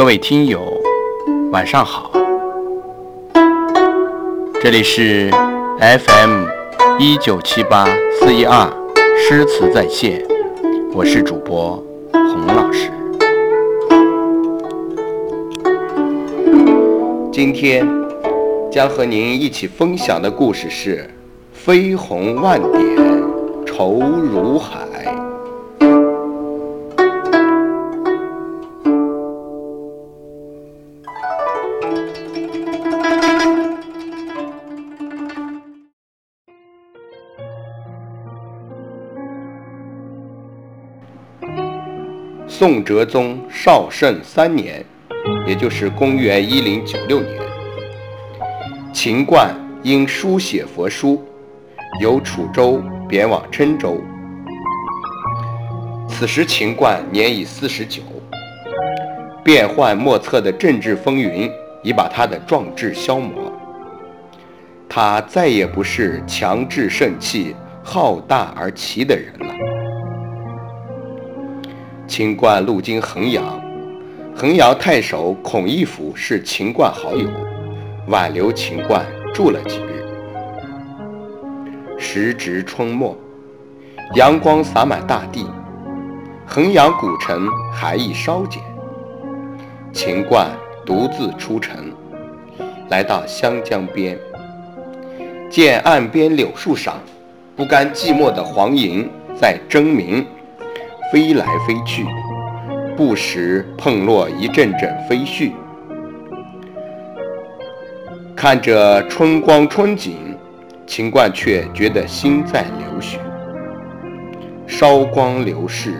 各位听友，晚上好，这里是 FM 一九七八四一二诗词在线，我是主播洪老师。今天将和您一起分享的故事是“飞鸿万点愁如海”。宋哲宗绍圣三年，也就是公元一零九六年，秦观因书写佛书，由楚州贬往郴州。此时秦观年已四十九，变幻莫测的政治风云已把他的壮志消磨，他再也不是强志盛气、好大而齐的人了。秦观路经衡阳，衡阳太守孔义府是秦观好友，挽留秦观住了几日。时值春末，阳光洒满大地，衡阳古城还意稍减。秦观独自出城，来到湘江边，见岸边柳树上，不甘寂寞的黄莺在争鸣。飞来飞去，不时碰落一阵阵飞絮。看着春光春景，秦观却觉得心在流血。韶光流逝，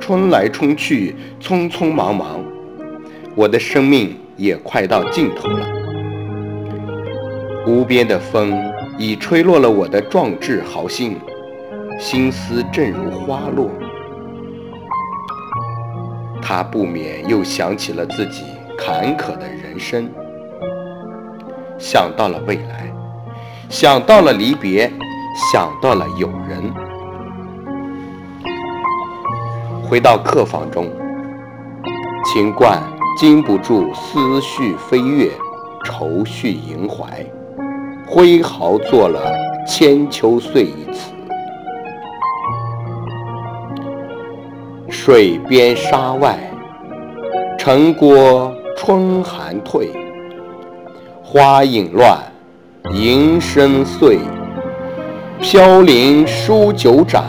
春来春去，匆匆忙忙，我的生命也快到尽头了。无边的风已吹落了我的壮志豪心，心思正如花落。他不免又想起了自己坎坷的人生，想到了未来，想到了离别，想到了友人。回到客房中，秦观禁不住思绪飞跃，愁绪萦怀，挥毫作了《千秋岁》一词。水边沙外，城郭春寒退。花影乱，莺声碎。飘零书酒盏，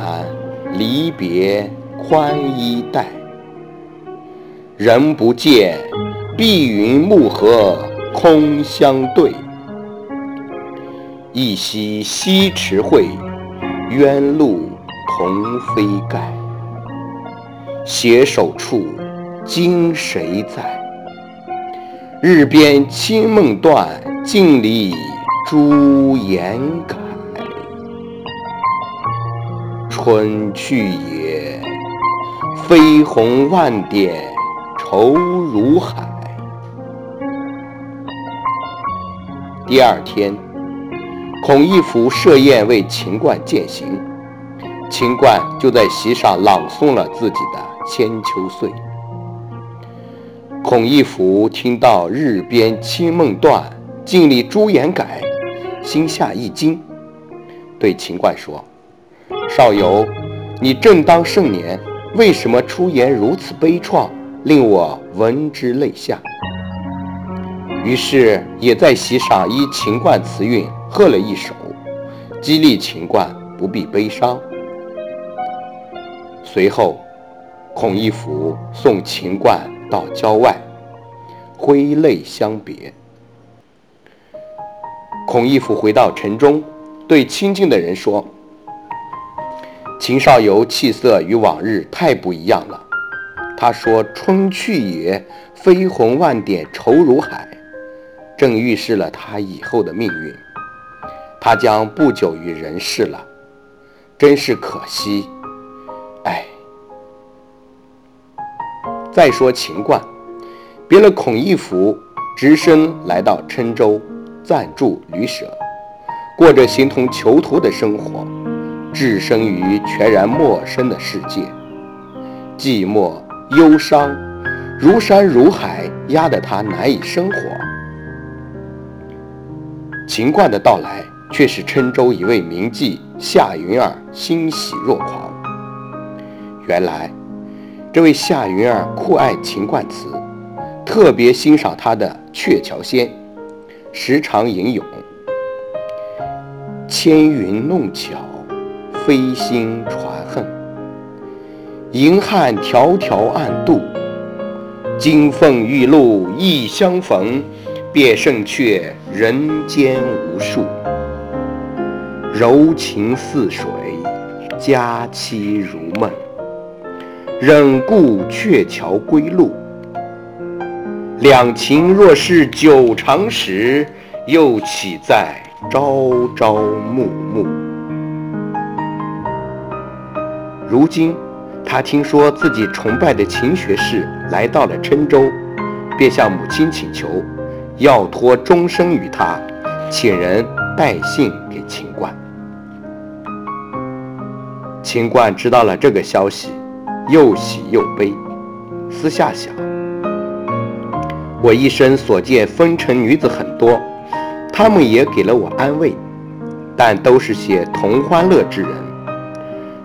离别宽衣带。人不见，碧云暮河空相对。一夕西池会，鸳鹭同飞盖。携手处，今谁在？日边清梦断，镜里朱颜改。春去也，飞鸿万点愁如海。第二天，孔义府设宴为秦观饯行，秦观就在席上朗诵了自己的。千秋岁，孔义府听到“日边清梦断，镜里朱颜改”，心下一惊，对秦观说：“少游，你正当盛年，为什么出言如此悲怆，令我闻之泪下？”于是也在席上依秦观词韵喝了一首，激励秦观不必悲伤。随后。孔义府送秦观到郊外，挥泪相别。孔义府回到城中，对亲近的人说：“秦少游气色与往日太不一样了。”他说：“春去也，飞鸿万点愁如海。”正预示了他以后的命运。他将不久于人世了，真是可惜。再说秦观，别了孔义府，只身来到郴州，暂住旅舍，过着形同囚徒的生活，置身于全然陌生的世界，寂寞忧伤，如山如海，压得他难以生活。秦观的到来，却使郴州一位名妓夏云儿欣喜若狂。原来，这位夏云儿酷爱秦观词，特别欣赏他的《鹊桥仙》，时常吟咏：“纤云弄巧，飞星传恨。银汉迢迢暗度，金凤玉露一相逢。便胜却人间无数。柔情似水，佳期如梦。忍顾鹊桥归路，两情若是久长时，又岂在朝朝暮暮？如今，他听说自己崇拜的秦学士来到了郴州，便向母亲请求，要托终生与他，请人带信给秦观。秦观知道了这个消息。又喜又悲，私下想：我一生所见风尘女子很多，她们也给了我安慰，但都是些同欢乐之人。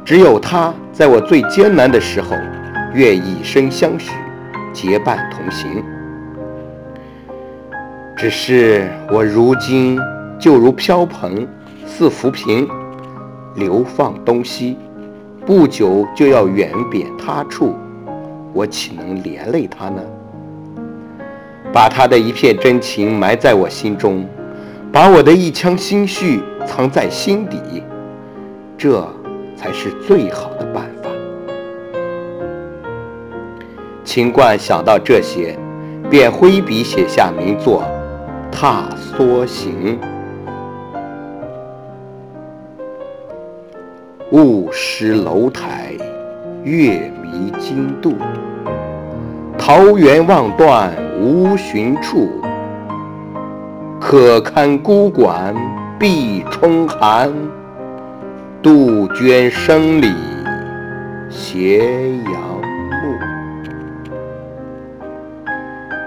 只有她在我最艰难的时候，愿以身相许，结伴同行。只是我如今就如飘蓬，似浮萍，流放东西。不久就要远贬他处，我岂能连累他呢？把他的一片真情埋在我心中，把我的一腔心绪藏在心底，这才是最好的办法。秦观想到这些，便挥笔写下名作《踏梭行》。雾失楼台，月迷津渡。桃源望断无寻处，可堪孤馆闭春寒。杜鹃声里斜阳暮，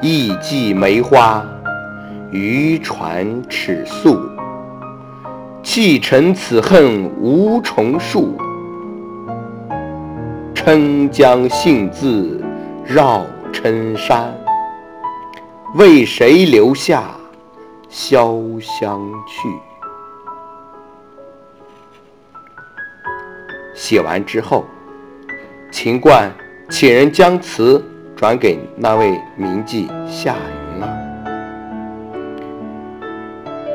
意寄梅花，渔船尺素。弃臣此恨无重数，郴江信自绕郴山。为谁留下潇湘去？写完之后，秦观请人将词转给那位名妓夏云儿。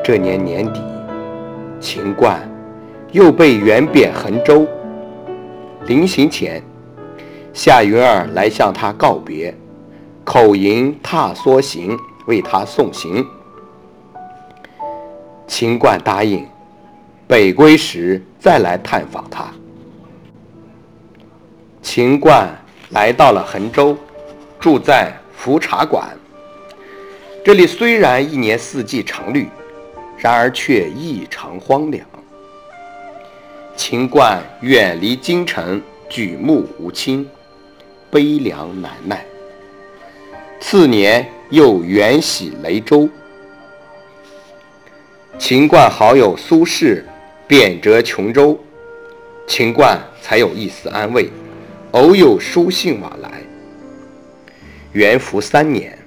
这年年底。秦观又被远贬衡州。临行前，夏云儿来向他告别，口吟《踏梭行》为他送行。秦观答应，北归时再来探访他。秦观来到了衡州，住在福茶馆。这里虽然一年四季常绿。然而却异常荒凉。秦观远离京城，举目无亲，悲凉难耐。次年又远徙雷州。秦观好友苏轼贬谪琼州，秦观才有一丝安慰，偶有书信往来。元符三年，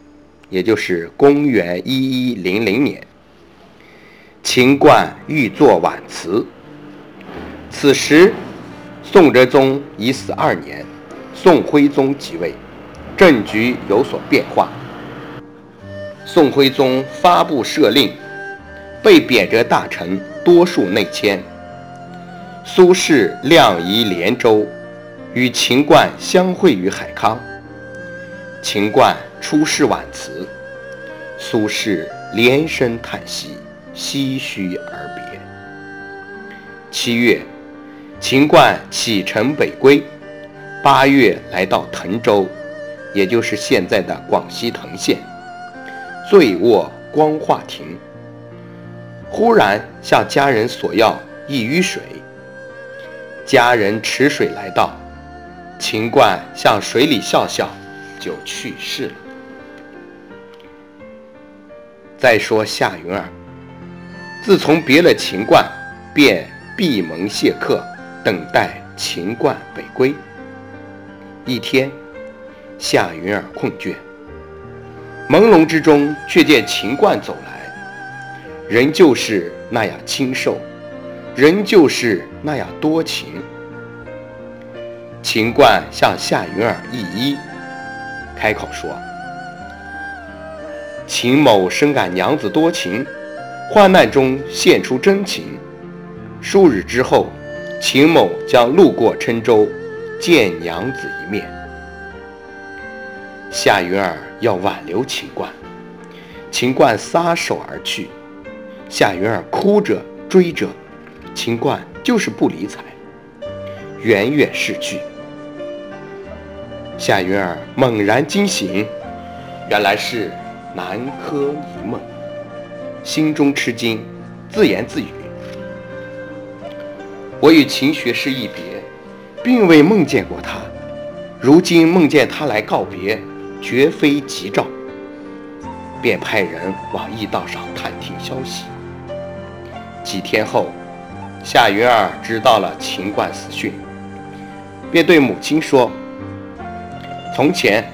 也就是公元一一零零年。秦观欲作挽词。此时，宋哲宗已死二年，宋徽宗即位，政局有所变化。宋徽宗发布赦令，被贬谪大臣多数内迁。苏轼亮移连州，与秦观相会于海康。秦观出仕挽词，苏轼连声叹息。唏嘘而别。七月，秦观启程北归。八月来到滕州，也就是现在的广西滕县，醉卧光化亭。忽然向家人索要一盂水。家人持水来到，秦观向水里笑笑，就去世了。再说夏云儿，自从别了秦观，便闭门谢客，等待秦观北归。一天，夏云儿困倦，朦胧之中却见秦观走来，仍旧是那样清瘦，仍旧是那样多情。秦观向夏云儿一揖，开口说：“秦某深感娘子多情，患难中献出真情。数日之后，秦某将路过郴州，见娘子一面。”夏云儿要挽留秦观，秦观撒手而去。夏云儿哭着追着，秦观就是不理睬，远远逝去。夏云儿猛然惊醒，原来是南柯一梦，心中吃惊，自言自语：“我与秦学士一别，并未梦见过他，如今梦见他来告别，绝非吉兆。”便派人往驿道上探听消息。几天后，夏云儿知道了秦观死讯，便对母亲说。从前，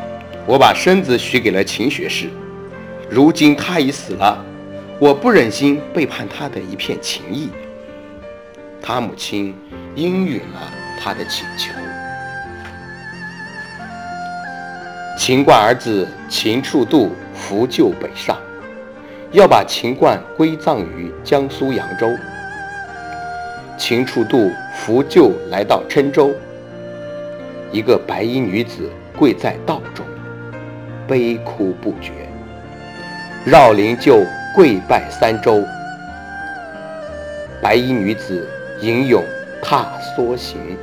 我把身子许给了秦学士，如今他已死了，我不忍心背叛他的一片情谊。他母亲应允了他的请求。秦观儿子秦处度扶柩北上，要把秦观归葬于江苏扬州。秦处度扶柩来到郴州，一个白衣女子。跪在道中，悲哭不绝。绕灵就跪拜三周。白衣女子吟咏踏梭行，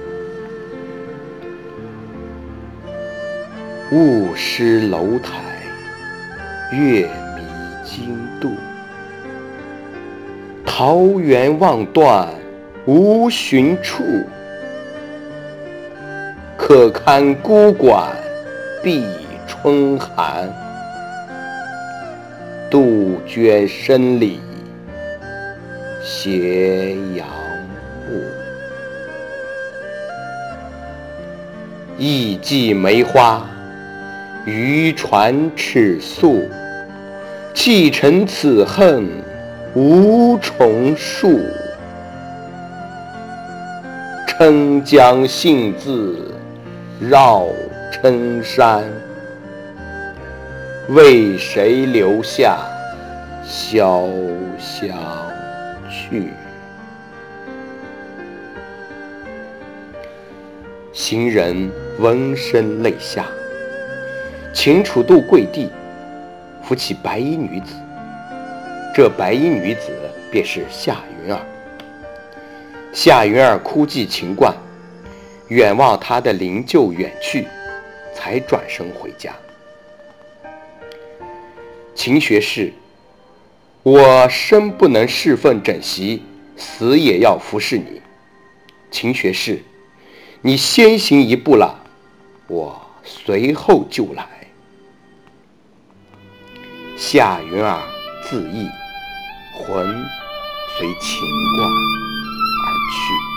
雾失楼台，月迷津渡。桃源望断无寻处。可堪孤馆闭春寒，杜鹃声里斜阳暮。一骑梅花，渔船尺素。弃尘此恨无重数，郴江信自。绕郴山，为谁留下潇湘去？行人闻声泪下。秦楚度跪地，扶起白衣女子。这白衣女子便是夏云儿。夏云儿哭祭秦观。远望他的灵柩远去，才转身回家。秦学士，我生不能侍奉枕席，死也要服侍你。秦学士，你先行一步了，我随后就来。夏云儿自缢，魂随秦卦而去。